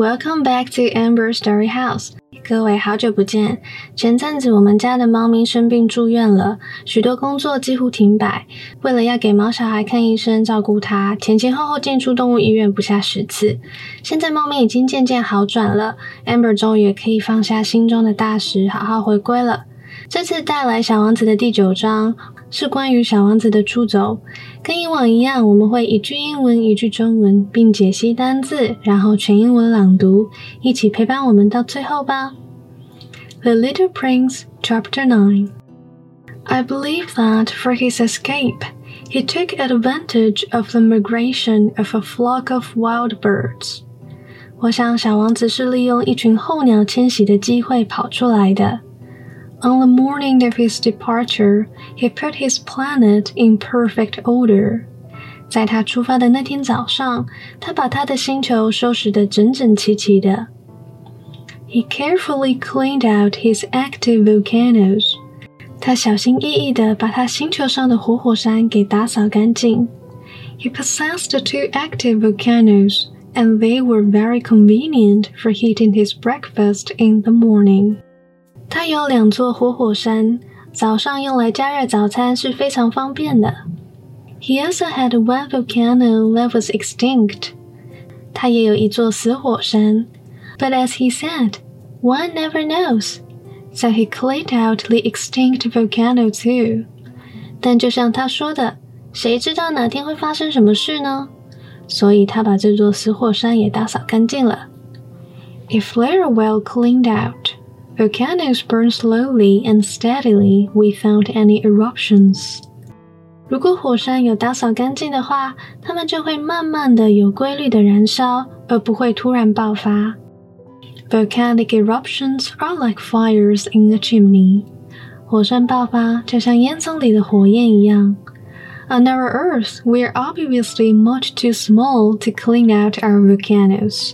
welcome back to Amber Story House。各位好久不见。前阵子我们家的猫咪生病住院了，许多工作几乎停摆。为了要给毛小孩看医生、照顾它，前前后后进出动物医院不下十次。现在猫咪已经渐渐好转了，Amber 终于也可以放下心中的大石，好好回归了。这次带来《小王子》的第九章。是关于小王子的出走。跟以往一样，我们会一句英文一句中文，并解析单字，然后全英文朗读，一起陪伴我们到最后吧。The Little Prince, Chapter Nine. I believe that for his escape, he took advantage of the migration of a flock of wild birds. 我想，小王子是利用一群候鸟迁徙的机会跑出来的。on the morning of his departure, he put his planet in perfect order. 在他出发的那天早上，他把他的星球收拾得整整齐齐的。He carefully cleaned out his active volcanoes. 他小心翼翼地把他星球上的活火山给打扫干净。He possessed two active volcanoes, and they were very convenient for heating his breakfast in the morning. 它有两座活火山，早上用来加热早餐是非常方便的。He also had one volcano that was extinct。他也有一座死火山。But as he said, one never knows. So he cleaned out the extinct volcano too. 但就像他说的，谁知道哪天会发生什么事呢？所以他把这座死火山也打扫干净了。If they're well cleaned out. Volcanoes burn slowly and steadily without any eruptions. 如果火山有打扫干净的话，它们就会慢慢的、有规律的燃烧，而不会突然爆发。Volcanic eruptions are like fires in a chimney. 火山爆发就像烟囱里的火焰一样。On our Earth, we are obviously much too small to clean out our volcanoes.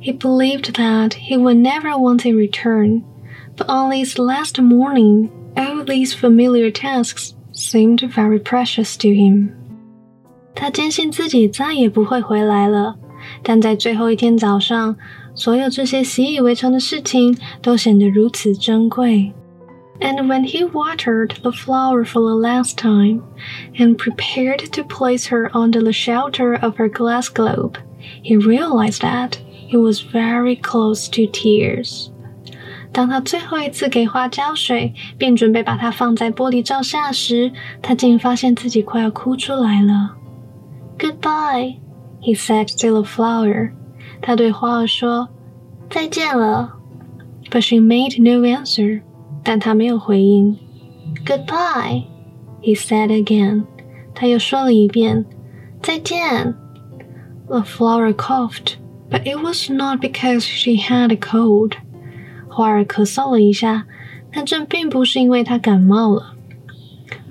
He believed that he would never want to return, but on this last morning, all these familiar tasks seemed very precious to him. 他坚信自己再也不会回来了，但在最后一天早上，所有这些习以为常的事情都显得如此珍贵。And when he watered the flower for the last time and prepared to place her under the shelter of her glass globe, he realized that he was very close to tears. 当他最后一次给花浇水，并准备把它放在玻璃罩下时，他竟发现自己快要哭出来了。Goodbye, he said to the flower. 他对花儿说：“再见了。” But she made no answer. 但她没有回应。Goodbye, he said again. 他又说了一遍：“再见。” The flower coughed but it was not because she had a cold. 花儿咳嗽了一下，但这并不是因为她感冒了。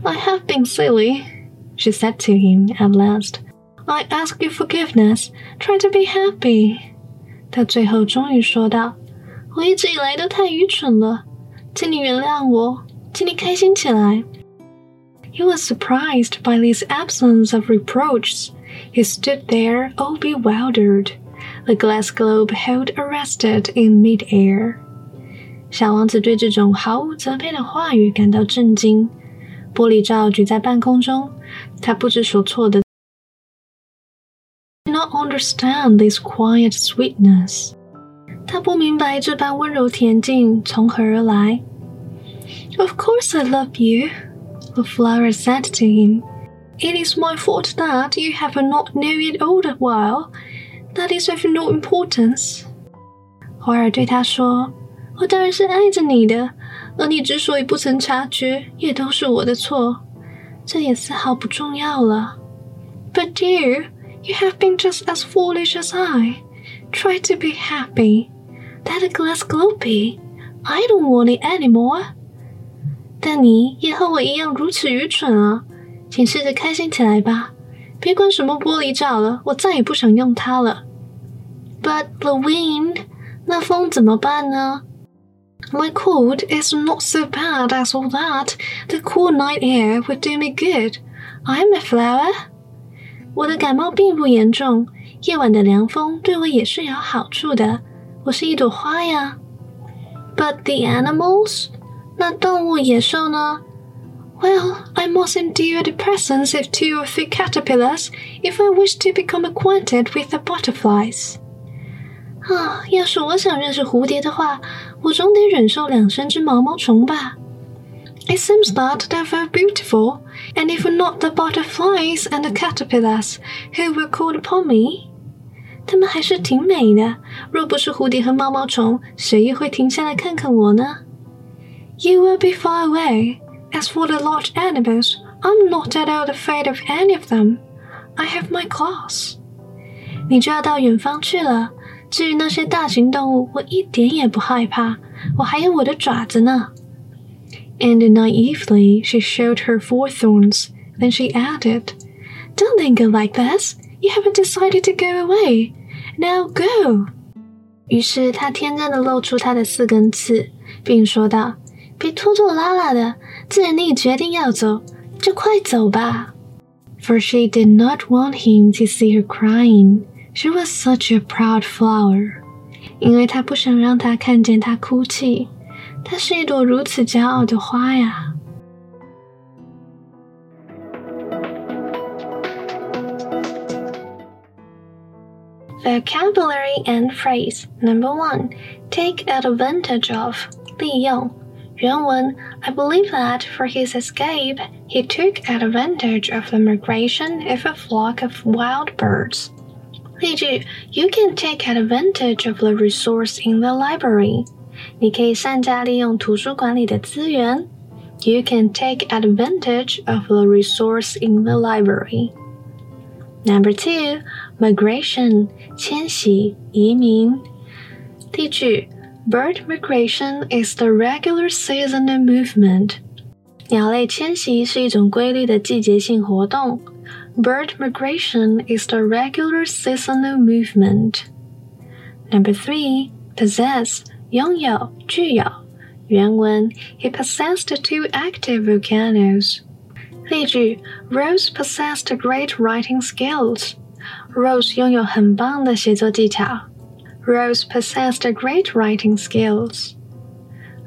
I have been silly, she said to him at last. I ask you forgiveness. Try to be happy. 她最后终于说道：“我一直以来都太愚蠢了，请你原谅我，请你开心起来。” He was surprised by this absence of reproaches. He stood there all bewildered the glass globe held arrested in mid-air。小王子对这种毫无责备的话语感到震惊。玻璃罩举在半空中，他不知所措的。Not understand this quiet sweetness。他不明白这般温柔恬静从何而来。Of course I love you, the flower said to him. It is my fault that you have not known it all the while. That is of no importance。花儿对他说：“我当然是爱着你的，而你之所以不曾察觉，也都是我的错，这也丝毫不重要了。But dear, you have been just as foolish as I. Try to be happy. that glass globe. I don't want it anymore. 但你也和我一样如此愚蠢啊！请试着开心起来吧， 别管什么玻璃罩了，我再也不想用它了。But the wind，那风怎么办呢？My cold is not so bad as all that. The cool night air would do me good. I'm a flower. 我的感冒并不严重，夜晚的凉风对我也是有好处的。我是一朵花呀。But the animals，那动物野兽呢 ？Well, I mustn't endure the presence of two or three caterpillars if I wish to become acquainted with the butterflies. 啊，要是我想认识蝴蝶的话，我总得忍受两三只毛毛虫吧。It seems that they're very beautiful, and if not the butterflies and the caterpillars who were called upon me, 它们还是挺美的。若不是蝴蝶和毛毛虫，谁又会停下来看看我呢？You will be far away. As for the large animals, I'm not at all afraid of any of them. I have my claws. 你就要到远方去了。至于那些大型动物，我一点也不害怕，我还有我的爪子呢。And naively she showed her forethorns. Then she added, "Don't linger like this. You haven't decided to go away. Now go." 于是她天真的露出她的四根刺，并说道：“别拖拖拉拉的， 既然你决定要走，就快走吧。” For she did not want him to see her crying. She was such a proud flower. 因为她不想让他看见她哭泣。她是一朵如此骄傲的花呀。Vocabulary and phrase number one, take advantage of 利用。 原文 I believe that for his escape, he took advantage of the migration of a flock of wild birds. 例句 You can take advantage of the resource in the library. 你可以善加利用图书馆里的资源。You can take advantage of the resource in the library. Number two, migration 迁徙、移民。例句 ：Bird migration is the regular seasonal movement. 鸟类迁徙是一种规律的季节性活动。Bird migration is the regular seasonal movement. Number three, possess 拥有、具有。原文：He possessed two active volcanoes. 例句：Rose possessed great writing skills. Rose 拥有很棒的写作技巧。 Rose possessed great writing skills.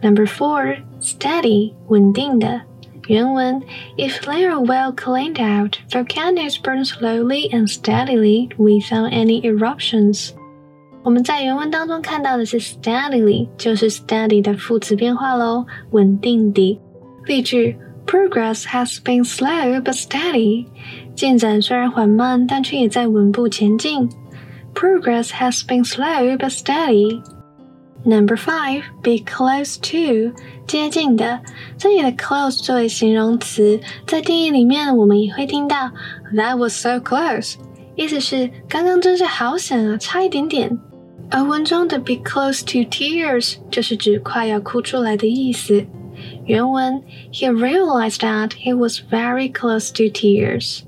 Number four, steady 稳定的。原文：If they are well cleaned out, volcanoes burn slowly and steadily without any eruptions. 我们在原文当中看到的是 steadily，就是 steady 的副词变化喽，稳定的。例句：Progress has been slow but steady。进展虽然缓慢，但却也在稳步前进。 Progress has been slow but steady。Number five, be close to，接近的。这里的 close 作为形容词，在定义里面我们也会听到 That was so close，意思是刚刚真是好险啊，差一点点。而文中的 be close to tears 就是指快要哭出来的意思。原文 He realized that he was very close to tears。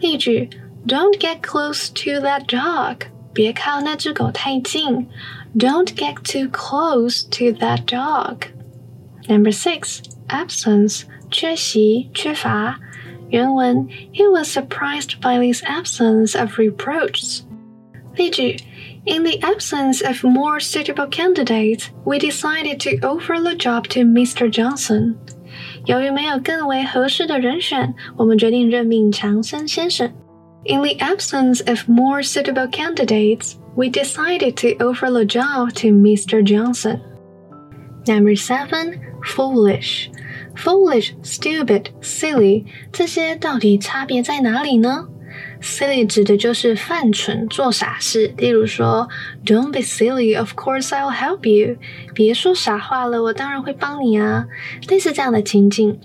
例句 Don't get close to that dog，别靠那只狗太近。Don't get too close to that dog。Number six absence 缺席缺乏。原文 He was surprised by this absence of reproaches。例句 in the absence of more suitable candidates, we decided to offer the job to Mr. Johnson. 由于没有更为合适的人选，我们决定任命强森先生。 In the absence of more suitable candidates, we decided to offer the job to Mr. Johnson. Number seven, foolish. Foolish, stupid, silly，这些到底差别在哪里呢？Silly 指的就是犯蠢、做傻事，例如说，Don't be silly, of course I'll help you。别说傻话了，我当然会帮你啊。类似这样的情境。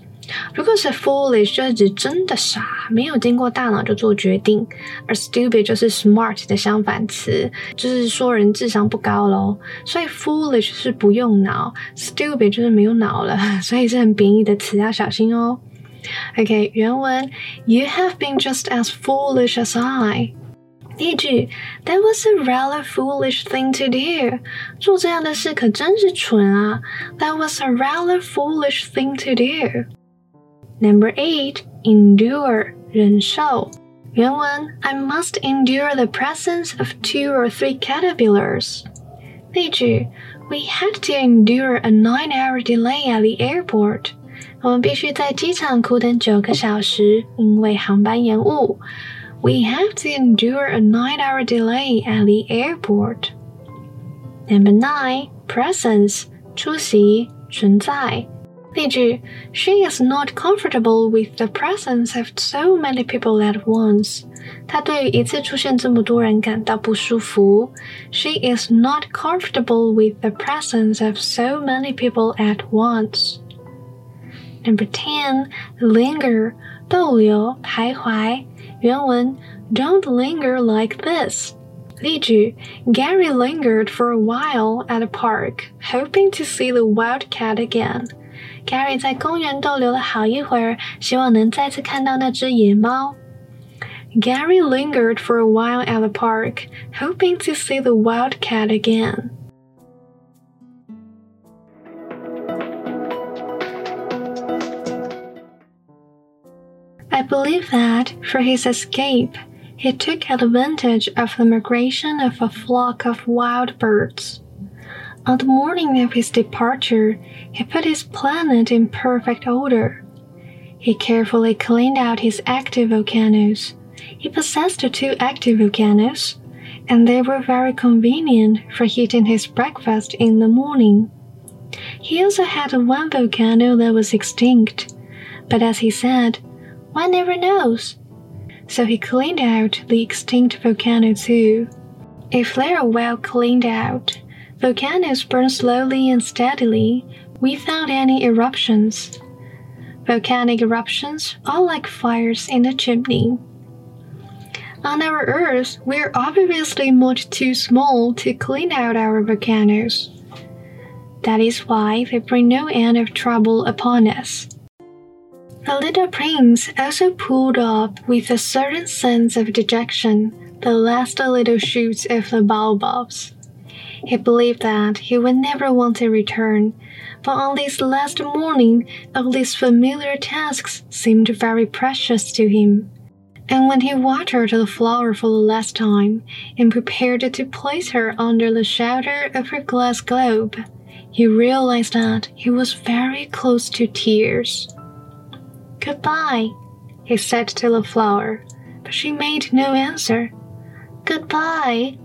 如果是 foolish，就是指真的傻，没有经过大脑就做决定；而 stupid 就是 smart 的相反词，就是说人智商不高喽。所以 foolish 是不用脑，stupid 就是没有脑了，所以是很贬义的词，要小心哦。OK，原文 You have been just as foolish as I。第一句，That was a rather foolish thing to do。做这样的事可真是蠢啊。That was a rather foolish thing to do。Number eight, endure 忍受。原文 I must endure the presence of two or three caterpillars。例句 We had to endure a nine-hour delay at the airport。我们必须在机场苦等九个小时，因为航班延误。We have to endure a nine-hour delay at the airport. Number nine, presence 出席存在。 例句：She is not comfortable with the presence of so many people at once. 她对于一次出现这么多人感到不舒服。She is not comfortable with the presence of so many people at once. Number ten, linger 逗留徘徊。原文 Don't linger like this. 例句：Gary lingered for a while at the park, hoping to see the wildcat again. Gary 在公园逗留了好一会儿，希望能再次看到那只野猫。Gary lingered for a while at the park, hoping to see the wildcat again. I believe that for his escape, he took advantage of the migration of a flock of wild birds. On the morning of his departure, he put his planet in perfect order. He carefully cleaned out his active volcanoes. He possessed two active volcanoes, and they were very convenient for heating his breakfast in the morning. He also had one volcano that was extinct, but as he said, one never knows. So he cleaned out the extinct volcano too. If they are well cleaned out, Volcanoes burn slowly and steadily without any eruptions. Volcanic eruptions are like fires in a chimney. On our Earth, we're obviously much too small to clean out our volcanoes. That is why they bring no end of trouble upon us. The little prince also pulled up with a certain sense of dejection the last little shoots of the baobabs. He believed that he would never want to return, but on this last morning, all these familiar tasks seemed very precious to him. And when he watered the flower for the last time and prepared to place her under the shelter of her glass globe, he realized that he was very close to tears. Goodbye, he said to the flower, but she made no answer. Goodbye,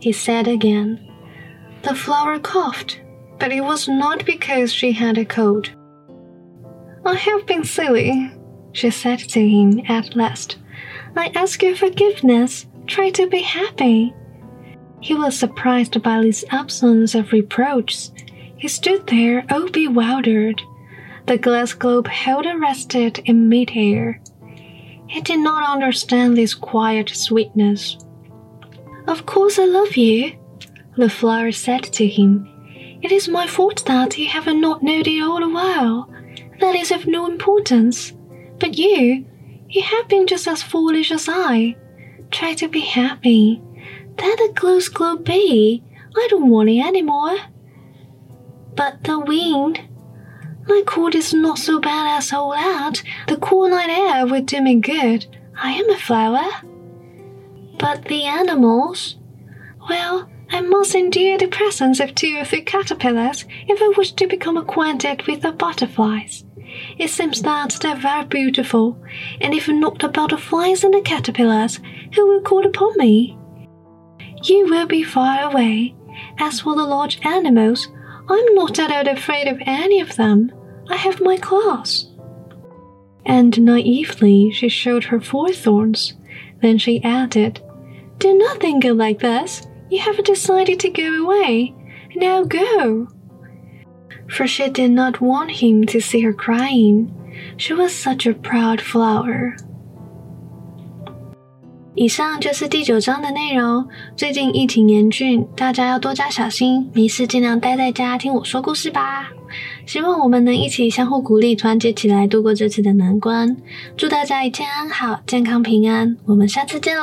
he said again. The flower coughed, but it was not because she had a cold. I have been silly, she said to him at last. I ask your forgiveness. Try to be happy. He was surprised by this absence of reproach. He stood there all bewildered. The glass globe held and rested in midair. He did not understand this quiet sweetness. Of course I love you, the flower said to him, It is my fault that you have not known it all the while. That is of no importance. But you, you have been just as foolish as I. Try to be happy. Let the close glow be. I don't want it anymore. But the wind. My cold is not so bad as all that. The cool night air would do me good. I am a flower. But the animals? Well, I must endure the presence of two or three caterpillars if I wish to become acquainted with the butterflies. It seems that they're very beautiful, and if not the butterflies and the caterpillars, who will call upon me? You will be far away. As for the large animals, I'm not at all afraid of any of them. I have my claws. And naively she showed her four thorns. Then she added, Do not think like this. You haven't decided to go away. Now go. For she did not want him to see her crying. She was such a proud flower. 以上就是第九章的内容。最近疫情严峻，大家要多加小心，没事尽量待在家听我说故事吧。希望我们能一起相互鼓励，团结起来度过这次的难关。祝大家一切安好，健康平安。我们下次见喽